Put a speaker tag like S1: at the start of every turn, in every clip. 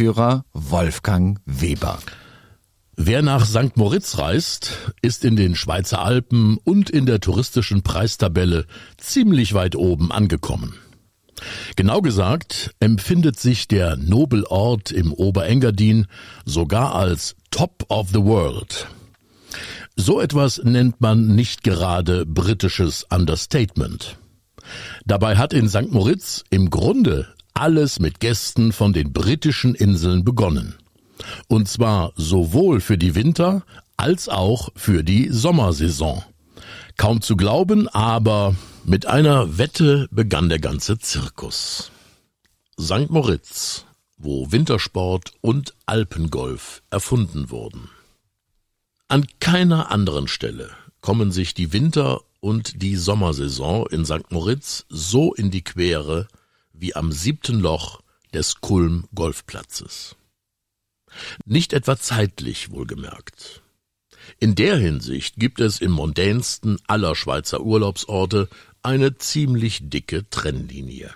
S1: Wolfgang Weber.
S2: Wer nach St. Moritz reist, ist in den Schweizer Alpen und in der touristischen Preistabelle ziemlich weit oben angekommen. Genau gesagt empfindet sich der Nobelort im Oberengadin sogar als Top of the World. So etwas nennt man nicht gerade britisches Understatement. Dabei hat in St. Moritz im Grunde alles mit Gästen von den britischen Inseln begonnen. Und zwar sowohl für die Winter als auch für die Sommersaison. Kaum zu glauben, aber mit einer Wette begann der ganze Zirkus. St. Moritz, wo Wintersport und Alpengolf erfunden wurden. An keiner anderen Stelle kommen sich die Winter- und die Sommersaison in St. Moritz so in die Quere wie am siebten Loch des Kulm Golfplatzes. Nicht etwa zeitlich wohlgemerkt. In der Hinsicht gibt es im mondänsten aller Schweizer Urlaubsorte eine ziemlich dicke Trennlinie.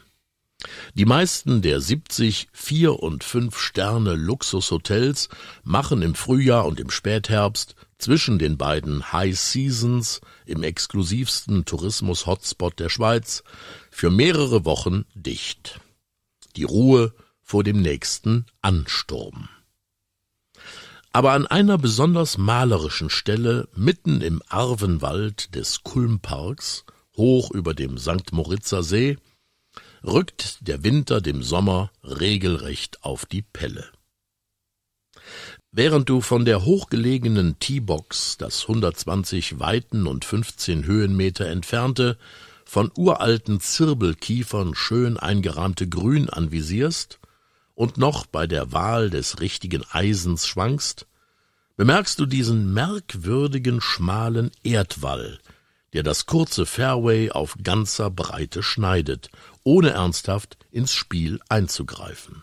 S2: Die meisten der 70 Vier- und Fünf-Sterne Luxushotels machen im Frühjahr und im Spätherbst zwischen den beiden High Seasons im exklusivsten Tourismus-Hotspot der Schweiz für mehrere Wochen dicht. Die Ruhe vor dem nächsten Ansturm. Aber an einer besonders malerischen Stelle mitten im Arvenwald des Kulmparks, hoch über dem St. Moritzer See, rückt der Winter dem Sommer regelrecht auf die Pelle. Während du von der hochgelegenen T-Box, das 120 Weiten und 15 Höhenmeter entfernte, von uralten Zirbelkiefern schön eingerahmte Grün anvisierst und noch bei der Wahl des richtigen Eisens schwankst, bemerkst du diesen merkwürdigen schmalen Erdwall, der das kurze Fairway auf ganzer Breite schneidet, ohne ernsthaft ins Spiel einzugreifen.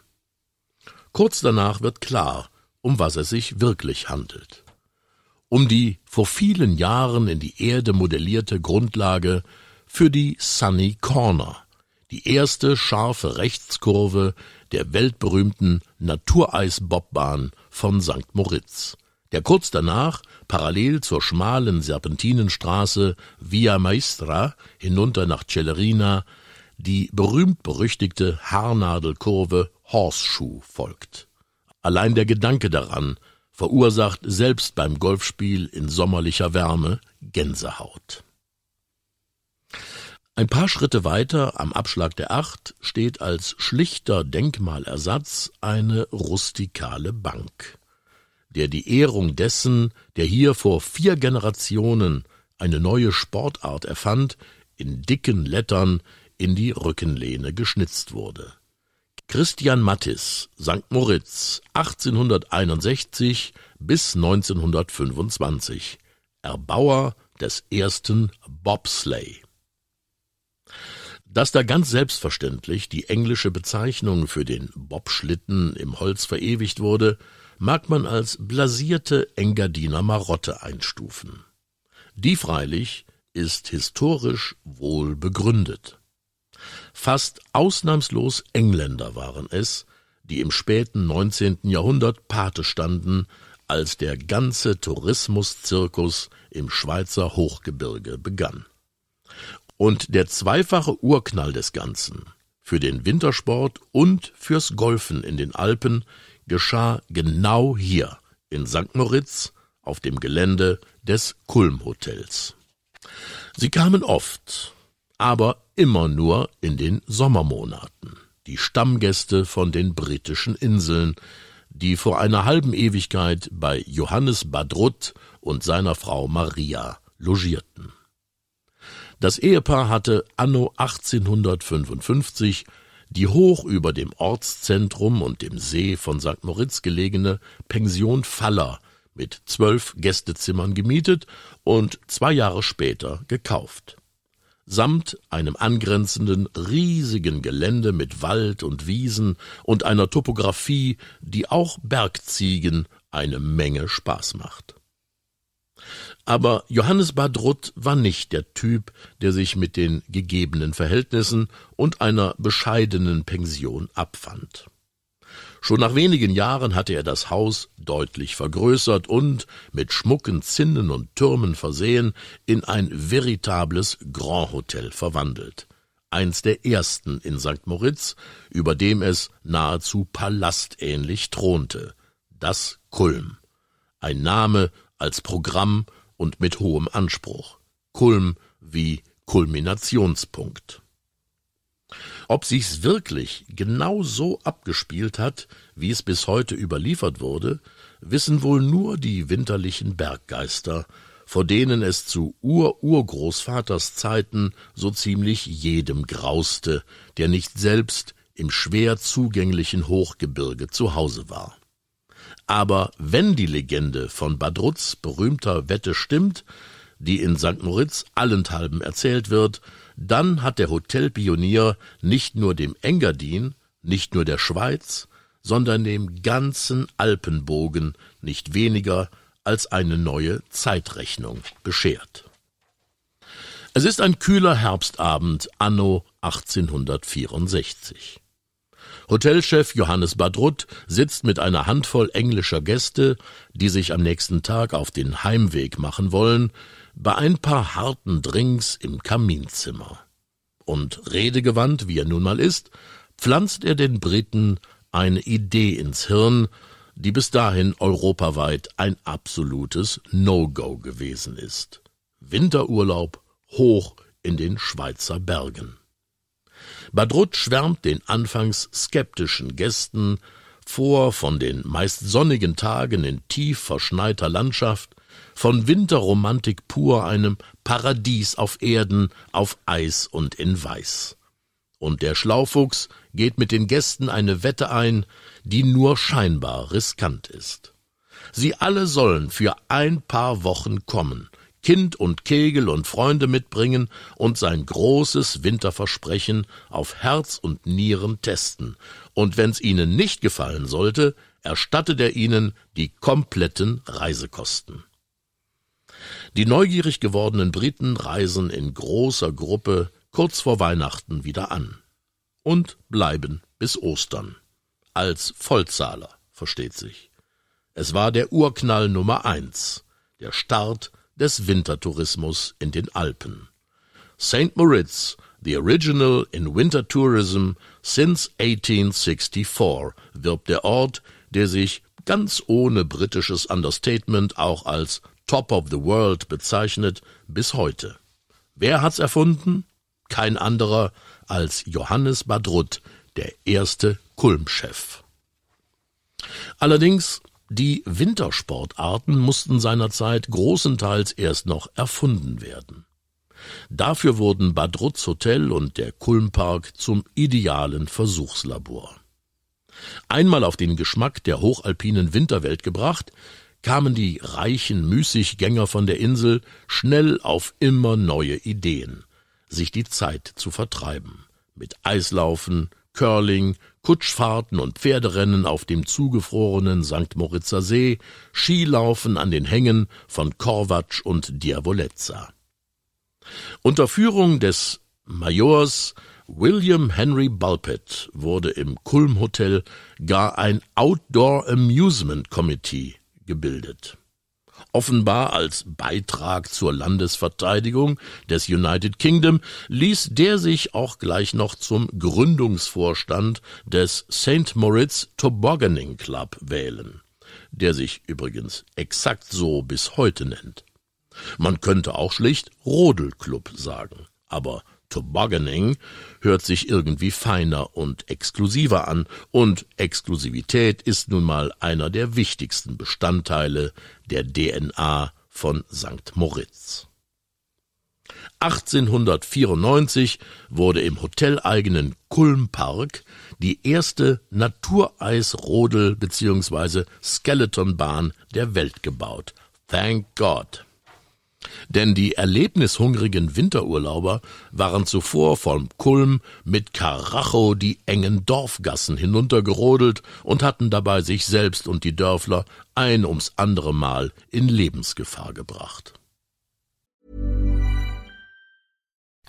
S2: Kurz danach wird klar, um was es sich wirklich handelt. Um die vor vielen Jahren in die Erde modellierte Grundlage für die Sunny Corner, die erste scharfe Rechtskurve der weltberühmten Natureisbobbahn von St. Moritz, der kurz danach parallel zur schmalen Serpentinenstraße Via Maestra hinunter nach Celerina die berühmt-berüchtigte Haarnadelkurve Horseshoe folgt. Allein der Gedanke daran verursacht selbst beim Golfspiel in sommerlicher Wärme Gänsehaut. Ein paar Schritte weiter am Abschlag der Acht steht als schlichter Denkmalersatz eine rustikale Bank, der die Ehrung dessen, der hier vor vier Generationen eine neue Sportart erfand, in dicken Lettern in die Rückenlehne geschnitzt wurde. Christian Mattis, St. Moritz, 1861 bis 1925, Erbauer des ersten Bobsleigh. Dass da ganz selbstverständlich die englische Bezeichnung für den Bobschlitten im Holz verewigt wurde, mag man als blasierte Engadiner Marotte einstufen. Die freilich ist historisch wohl begründet. Fast ausnahmslos Engländer waren es, die im späten 19. Jahrhundert Pate standen, als der ganze Tourismuszirkus im Schweizer Hochgebirge begann. Und der zweifache Urknall des Ganzen, für den Wintersport und fürs Golfen in den Alpen, geschah genau hier in St. Moritz auf dem Gelände des Kulm Hotels. Sie kamen oft, aber immer nur in den Sommermonaten, die Stammgäste von den britischen Inseln, die vor einer halben Ewigkeit bei Johannes Badrut und seiner Frau Maria logierten. Das Ehepaar hatte anno 1855 die hoch über dem Ortszentrum und dem See von St. Moritz gelegene Pension Faller mit zwölf Gästezimmern gemietet und zwei Jahre später gekauft. Samt einem angrenzenden riesigen Gelände mit Wald und Wiesen und einer Topographie, die auch Bergziegen eine Menge Spaß macht. Aber Johannes Badrut war nicht der Typ, der sich mit den gegebenen Verhältnissen und einer bescheidenen Pension abfand. Schon nach wenigen Jahren hatte er das Haus deutlich vergrößert und, mit schmucken Zinnen und Türmen versehen, in ein veritables Grand Hotel verwandelt. Eins der ersten in St. Moritz, über dem es nahezu palastähnlich thronte. Das Kulm. Ein Name als Programm und mit hohem Anspruch. Kulm wie Kulminationspunkt. Ob sich's wirklich genau so abgespielt hat, wie es bis heute überliefert wurde, wissen wohl nur die winterlichen Berggeister, vor denen es zu Ur-Urgroßvaters Zeiten so ziemlich jedem grauste, der nicht selbst im schwer zugänglichen Hochgebirge zu Hause war. Aber wenn die Legende von Badruts berühmter Wette stimmt, die in St. Moritz allenthalben erzählt wird, dann hat der Hotelpionier nicht nur dem Engadin, nicht nur der Schweiz, sondern dem ganzen Alpenbogen nicht weniger als eine neue Zeitrechnung beschert. Es ist ein kühler Herbstabend anno 1864. Hotelchef Johannes Badrut sitzt mit einer Handvoll englischer Gäste, die sich am nächsten Tag auf den Heimweg machen wollen, bei ein paar harten Drinks im Kaminzimmer. Und redegewandt, wie er nun mal ist, pflanzt er den Briten eine Idee ins Hirn, die bis dahin europaweit ein absolutes No-Go gewesen ist. Winterurlaub hoch in den Schweizer Bergen. Badrut schwärmt den anfangs skeptischen Gästen vor von den meist sonnigen Tagen in tief verschneiter Landschaft, von Winterromantik pur, einem Paradies auf Erden, auf Eis und in Weiß. Und der Schlaufuchs geht mit den Gästen eine Wette ein, die nur scheinbar riskant ist. Sie alle sollen für ein paar Wochen kommen, Kind und Kegel und Freunde mitbringen und sein großes Winterversprechen auf Herz und Nieren testen, und wenn's ihnen nicht gefallen sollte, erstattet er ihnen die kompletten Reisekosten. Die neugierig gewordenen Briten reisen in großer Gruppe kurz vor Weihnachten wieder an und bleiben bis Ostern. Als Vollzahler, versteht sich. Es war der Urknall Nummer eins, der Start des Wintertourismus in den Alpen. St. Moritz, the original in winter tourism since 1864, wirbt der Ort, der sich ganz ohne britisches Understatement auch als Top of the World bezeichnet, bis heute. Wer hat's erfunden? Kein anderer als Johannes Badrut, der erste Kulmchef. Allerdings, die Wintersportarten mussten seinerzeit großenteils erst noch erfunden werden. Dafür wurden Badruts Hotel und der Kulmpark zum idealen Versuchslabor. Einmal auf den Geschmack der hochalpinen Winterwelt gebracht, kamen die reichen Müßiggänger von der Insel schnell auf immer neue Ideen, sich die Zeit zu vertreiben. Mit Eislaufen, Curling, Kutschfahrten und Pferderennen auf dem zugefrorenen St. Moritzer See, Skilaufen an den Hängen von Korvatsch und Diavolezza. Unter Führung des Majors William Henry Bulpett wurde im Kulm Hotel gar ein Outdoor Amusement Committee gebildet. Offenbar als Beitrag zur Landesverteidigung des United Kingdom ließ der sich auch gleich noch zum Gründungsvorstand des St. Moritz Tobogganing Club wählen, der sich übrigens exakt so bis heute nennt. Man könnte auch schlicht Rodelclub sagen, aber Tobogganing hört sich irgendwie feiner und exklusiver an, und Exklusivität ist nun mal einer der wichtigsten Bestandteile der DNA von St. Moritz. 1894 wurde im hoteleigenen Kulmpark die erste Natureisrodel bzw. Skeletonbahn der Welt gebaut. Thank God. Denn die erlebnishungrigen Winterurlauber waren zuvor vom Kulm mit Karacho die engen Dorfgassen hinuntergerodelt und hatten dabei sich selbst und die Dörfler ein ums andere Mal in Lebensgefahr gebracht.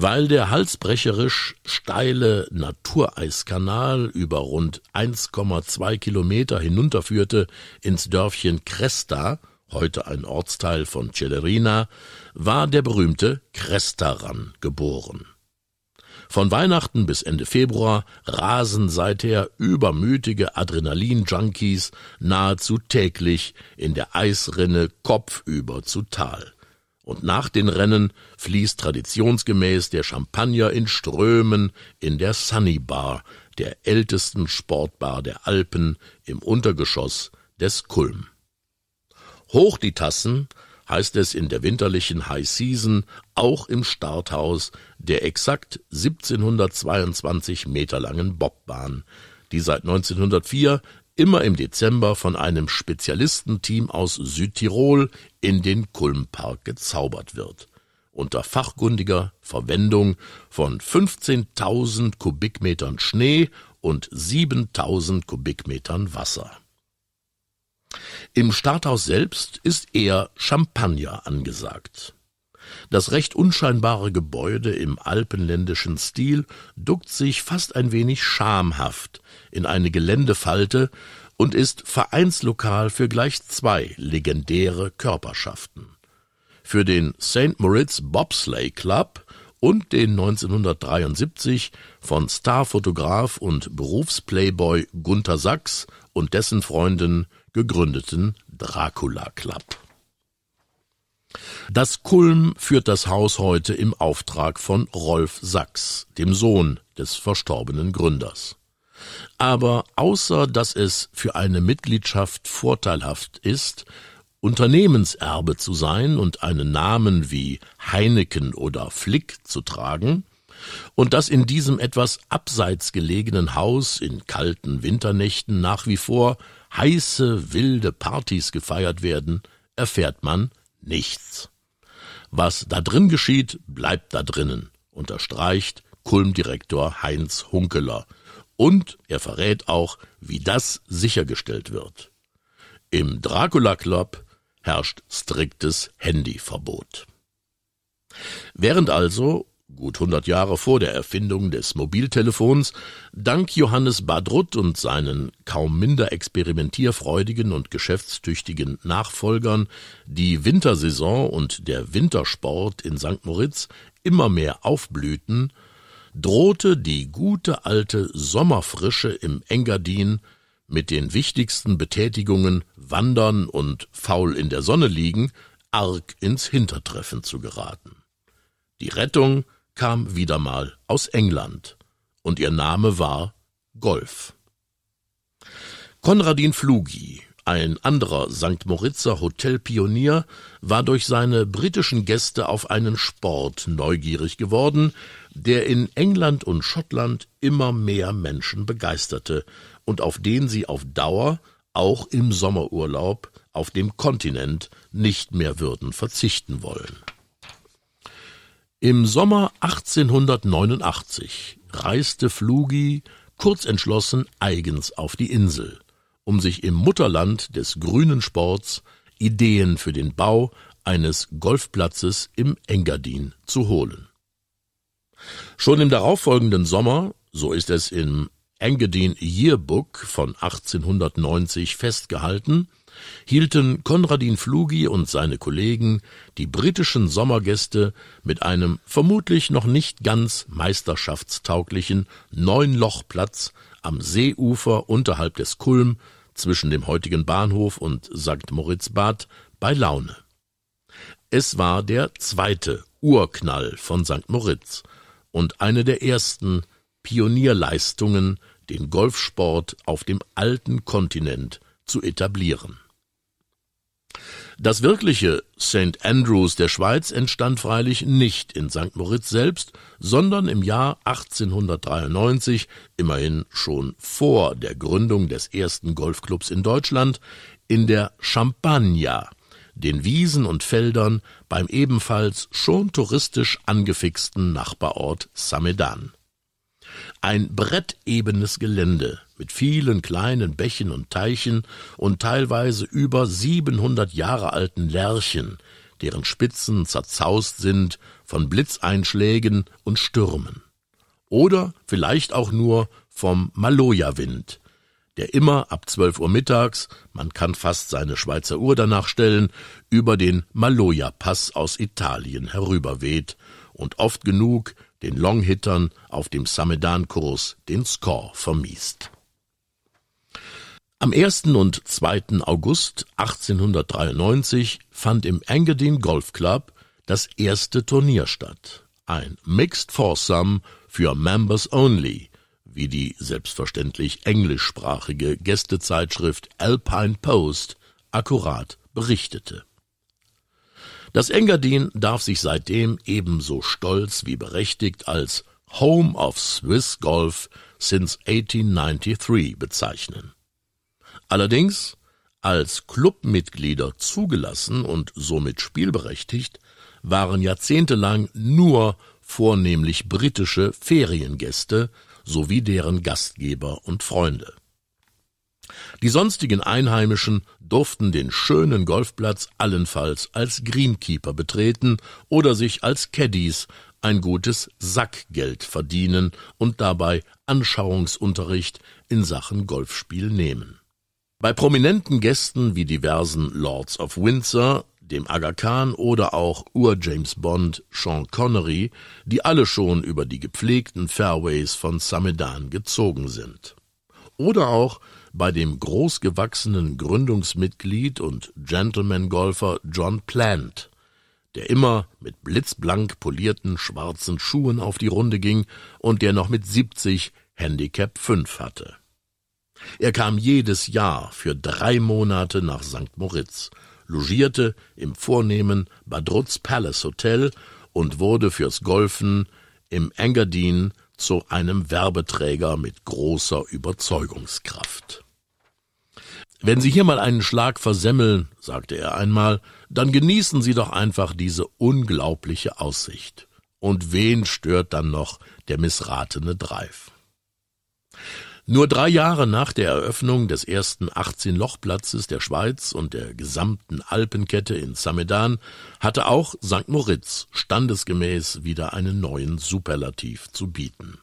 S2: Weil der halsbrecherisch steile Natureiskanal über rund 1,2 Kilometer hinunterführte ins Dörfchen Cresta, heute ein Ortsteil von Celerina, war der berühmte Crestaran geboren. Von Weihnachten bis Ende Februar rasen seither übermütige Adrenalin-Junkies nahezu täglich in der Eisrinne kopfüber zu Tal. Und nach den Rennen fließt traditionsgemäß der Champagner in Strömen in der Sunny Bar, der ältesten Sportbar der Alpen im Untergeschoss des Kulm. Hoch die Tassen heißt es in der winterlichen High Season auch im Starthaus der exakt 1722 Meter langen Bobbahn, die seit 1904 immer im Dezember von einem Spezialistenteam aus Südtirol in den Kulmpark gezaubert wird. Unter fachkundiger Verwendung von 15.000 Kubikmetern Schnee und 7.000 Kubikmetern Wasser. Im Starthaus selbst ist eher Champagner angesagt. Das recht unscheinbare Gebäude im alpenländischen Stil duckt sich fast ein wenig schamhaft in eine Geländefalte und ist Vereinslokal für gleich zwei legendäre Körperschaften. Für den St. Moritz Bobsleigh Club und den 1973 von Starfotograf und Berufsplayboy Gunther Sachs und dessen Freundin gegründeten Dracula Club. Das Kulm führt das Haus heute im Auftrag von Rolf Sachs, dem Sohn des verstorbenen Gründers. Aber außer dass es für eine Mitgliedschaft vorteilhaft ist, Unternehmenserbe zu sein und einen Namen wie Heineken oder Flick zu tragen, und dass in diesem etwas abseits gelegenen Haus in kalten Winternächten nach wie vor heiße, wilde Partys gefeiert werden, erfährt man nichts. Was da drin geschieht, bleibt da drinnen, unterstreicht Kulm-Direktor Heinz Hunkeler. Und er verrät auch, wie das sichergestellt wird. Im Dracula Club herrscht striktes Handyverbot. Während also, gut 100 Jahre vor der Erfindung des Mobiltelefons, dank Johannes Badrutt und seinen kaum minder experimentierfreudigen und geschäftstüchtigen Nachfolgern die Wintersaison und der Wintersport in St. Moritz immer mehr aufblühten, drohte die gute alte Sommerfrische im Engadin mit den wichtigsten Betätigungen Wandern und faul in der Sonne liegen arg ins Hintertreffen zu geraten. Die Rettung kam wieder mal aus England, und ihr Name war Golf. Konradin Flugi, ein anderer St. Moritzer Hotelpionier, war durch seine britischen Gäste auf einen Sport neugierig geworden, der in England und Schottland immer mehr Menschen begeisterte und auf den sie auf Dauer auch im Sommerurlaub auf dem Kontinent nicht mehr würden verzichten wollen. Im Sommer 1889 reiste Flugi kurzentschlossen eigens auf die Insel, um sich im Mutterland des grünen Sports Ideen für den Bau eines Golfplatzes im Engadin zu holen. Schon im darauffolgenden Sommer, so ist es im Engadin Yearbook von 1890 festgehalten, hielten Konradin Flugi und seine Kollegen die britischen Sommergäste mit einem vermutlich noch nicht ganz meisterschaftstauglichen Neunlochplatz am Seeufer unterhalb des Kulm zwischen dem heutigen Bahnhof und St. Moritz-Bad bei Laune. Es war der zweite Urknall von St. Moritz und eine der ersten Pionierleistungen, den Golfsport auf dem alten Kontinent zu etablieren. Das wirkliche St. Andrews der Schweiz entstand freilich nicht in St. Moritz selbst, sondern im Jahr 1893, immerhin schon vor der Gründung des ersten Golfclubs in Deutschland, in der Champagna, den Wiesen und Feldern beim ebenfalls schon touristisch angefixten Nachbarort Samedan. Ein brettebenes Gelände mit vielen kleinen Bächen und Teichen und teilweise über 700 Jahre alten Lärchen, deren Spitzen zerzaust sind von Blitzeinschlägen und Stürmen. Oder vielleicht auch nur vom Maloja-Wind, der immer ab 12 Uhr mittags, man kann fast seine Schweizer Uhr danach stellen, über den Maloja-Pass aus Italien herüberweht und oft genug den Longhittern auf dem Samedan-Kurs den Score vermiest. Am 1. und 2. August 1893 fand im Engadin Golf Club das erste Turnier statt. Ein Mixed Foursome für Members Only, wie die selbstverständlich englischsprachige Gästezeitschrift Alpine Post akkurat berichtete. Das Engadin darf sich seitdem ebenso stolz wie berechtigt als Home of Swiss Golf since 1893 bezeichnen. Allerdings als Clubmitglieder zugelassen und somit spielberechtigt waren jahrzehntelang nur vornehmlich britische Feriengäste sowie deren Gastgeber und Freunde. Die sonstigen Einheimischen durften den schönen Golfplatz allenfalls als Greenkeeper betreten oder sich als Caddies ein gutes Sackgeld verdienen und dabei Anschauungsunterricht in Sachen Golfspiel nehmen. Bei prominenten Gästen wie diversen Lords of Windsor, dem Aga Khan oder auch Ur-James Bond Sean Connery, die alle schon über die gepflegten Fairways von Samedan gezogen sind. Oder auch bei dem großgewachsenen Gründungsmitglied und Gentleman-Golfer John Plant, der immer mit blitzblank polierten schwarzen Schuhen auf die Runde ging und der noch mit 70 Handicap 5 hatte. Er kam jedes Jahr für drei Monate nach St. Moritz, logierte im vornehmen Badrutz Palace Hotel und wurde fürs Golfen im Engadin zu einem Werbeträger mit großer Überzeugungskraft. Wenn Sie hier mal einen Schlag versemmeln, sagte er einmal, dann genießen Sie doch einfach diese unglaubliche Aussicht. Und wen stört dann noch der missratene Drive? Nur drei Jahre nach der Eröffnung des ersten 18-Loch-Platzes der Schweiz und der gesamten Alpenkette in Samedan hatte auch St. Moritz standesgemäß wieder einen neuen Superlativ zu bieten.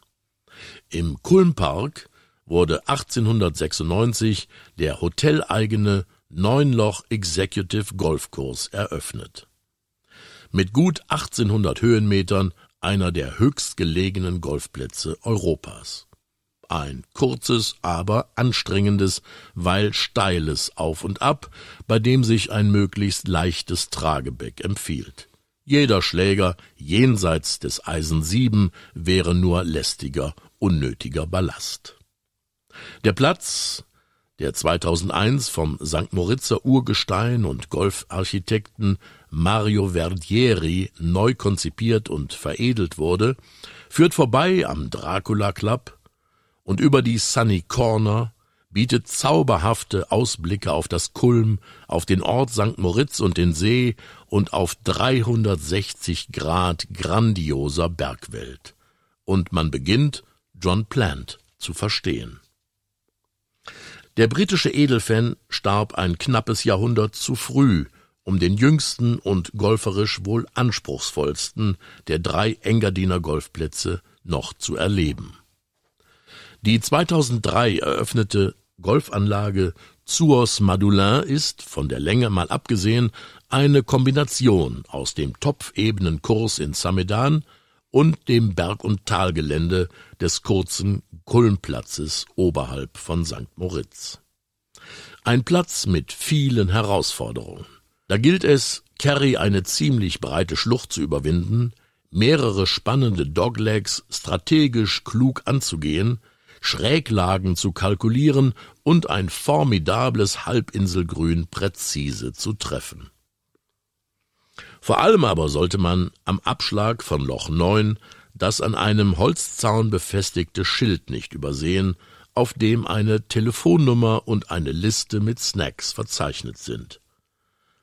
S2: Im Kulmpark wurde 1896 der hoteleigene Neunloch Executive Golfkurs eröffnet. Mit gut 1800 Höhenmetern einer der höchstgelegenen Golfplätze Europas. Ein kurzes, aber anstrengendes, weil steiles Auf und Ab, bei dem sich ein möglichst leichtes Tragebeck empfiehlt. Jeder Schläger jenseits des Eisen 7 wäre nur lästiger, unnötiger Ballast. Der Platz, der 2001 vom St. Moritzer Urgestein und Golfarchitekten Mario Verdieri neu konzipiert und veredelt wurde, führt vorbei am Dracula Club, und über die Sunny Corner bietet zauberhafte Ausblicke auf das Kulm, auf den Ort St. Moritz und den See und auf 360 Grad grandioser Bergwelt. Und man beginnt, John Plant zu verstehen. Der britische Edelfan starb ein knappes Jahrhundert zu früh, um den jüngsten und golferisch wohl anspruchsvollsten der drei Engadiner Golfplätze noch zu erleben. Die 2003 eröffnete Golfanlage Zuos Madulin ist, von der Länge mal abgesehen, eine Kombination aus dem Topfebenenkurs in Samedan und dem Berg- und Talgelände des kurzen Kulmplatzes oberhalb von St. Moritz. Ein Platz mit vielen Herausforderungen. Da gilt es, Kerry eine ziemlich breite Schlucht zu überwinden, mehrere spannende Doglegs strategisch klug anzugehen, Schräglagen zu kalkulieren und ein formidables Halbinselgrün präzise zu treffen. Vor allem aber sollte man am Abschlag von Loch 9 das an einem Holzzaun befestigte Schild nicht übersehen, auf dem eine Telefonnummer und eine Liste mit Snacks verzeichnet sind.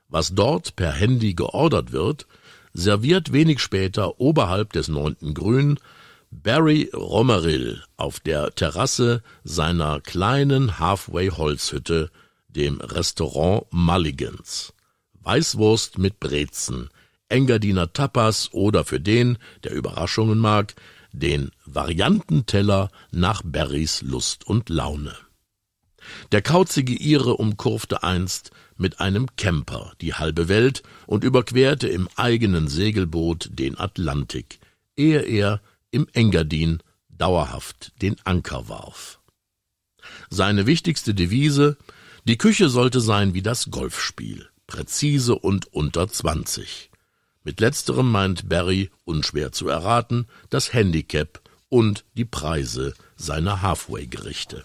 S2: Was dort per Handy geordert wird, serviert wenig später oberhalb des neunten Grün Barry Romerill auf der Terrasse seiner kleinen Halfway-Holzhütte, dem Restaurant Mulligans. Weißwurst mit Brezen, Engadiner Tapas oder für den, der Überraschungen mag, den Variantenteller nach Barrys Lust und Laune. Der kauzige Ire umkurfte einst mit einem Camper die halbe Welt und überquerte im eigenen Segelboot den Atlantik, ehe er im Engadin dauerhaft den Anker warf. Seine wichtigste Devise Die Küche sollte sein wie das Golfspiel, präzise und unter zwanzig. Mit letzterem meint Barry, unschwer zu erraten, das Handicap und die Preise seiner Halfway-Gerichte.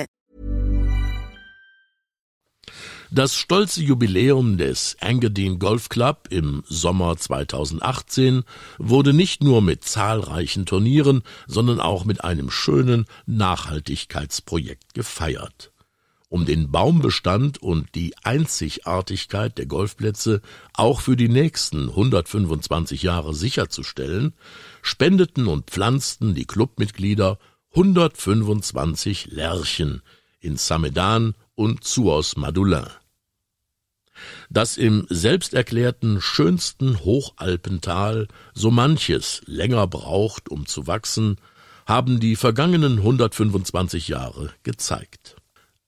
S2: Das stolze Jubiläum des Engadine Golf Club im Sommer 2018 wurde nicht nur mit zahlreichen Turnieren, sondern auch mit einem schönen Nachhaltigkeitsprojekt gefeiert. Um den Baumbestand und die Einzigartigkeit der Golfplätze auch für die nächsten 125 Jahre sicherzustellen, spendeten und pflanzten die Clubmitglieder 125 Lärchen in Samedan und Zuos Madulin dass im selbsterklärten schönsten Hochalpental so manches länger braucht, um zu wachsen, haben die vergangenen 125 Jahre gezeigt.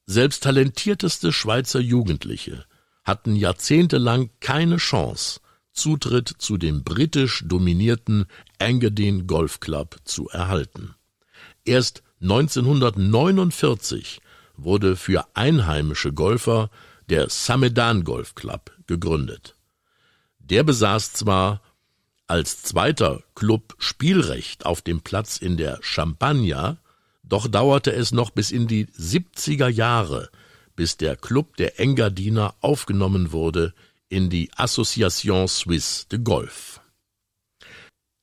S2: Selbst talentierteste Schweizer Jugendliche hatten jahrzehntelang keine Chance, Zutritt zu dem britisch dominierten Engadine Golf Club zu erhalten. Erst 1949 wurde für einheimische Golfer der Samedan Golf Club gegründet. Der besaß zwar als zweiter Club Spielrecht auf dem Platz in der Champagna, doch dauerte es noch bis in die 70er Jahre, bis der Club der Engadiner aufgenommen wurde in die Association Suisse de Golf.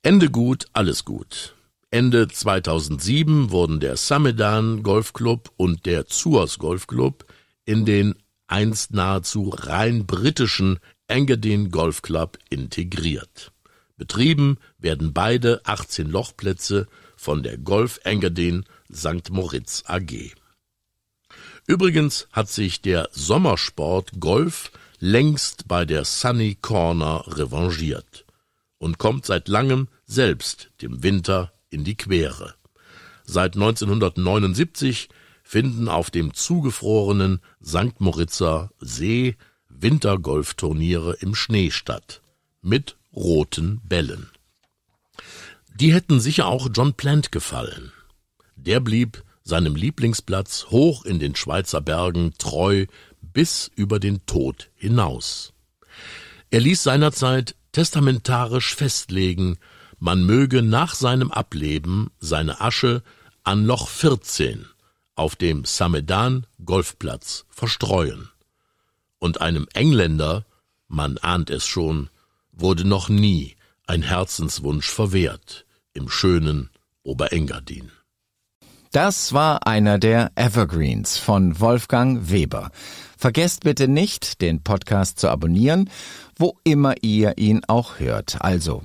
S2: Ende gut, alles gut. Ende 2007 wurden der Samedan Golfclub und der Zuas Golfclub in den einst nahezu rein britischen Engadin Golf Club integriert. Betrieben werden beide 18 Lochplätze von der Golf Engadin St. Moritz AG. Übrigens hat sich der Sommersport Golf längst bei der Sunny Corner revanchiert und kommt seit langem selbst dem Winter in die Quere. Seit 1979 finden auf dem zugefrorenen St. Moritzer See Wintergolfturniere im Schnee statt, mit roten Bällen. Die hätten sicher auch John Plant gefallen. Der blieb seinem Lieblingsplatz hoch in den Schweizer Bergen treu bis über den Tod hinaus. Er ließ seinerzeit testamentarisch festlegen, man möge nach seinem Ableben seine Asche an Loch 14 auf dem Samedan Golfplatz verstreuen. Und einem Engländer, man ahnt es schon, wurde noch nie ein Herzenswunsch verwehrt im schönen Oberengadin.
S1: Das war einer der Evergreens von Wolfgang Weber. Vergesst bitte nicht, den Podcast zu abonnieren, wo immer ihr ihn auch hört. Also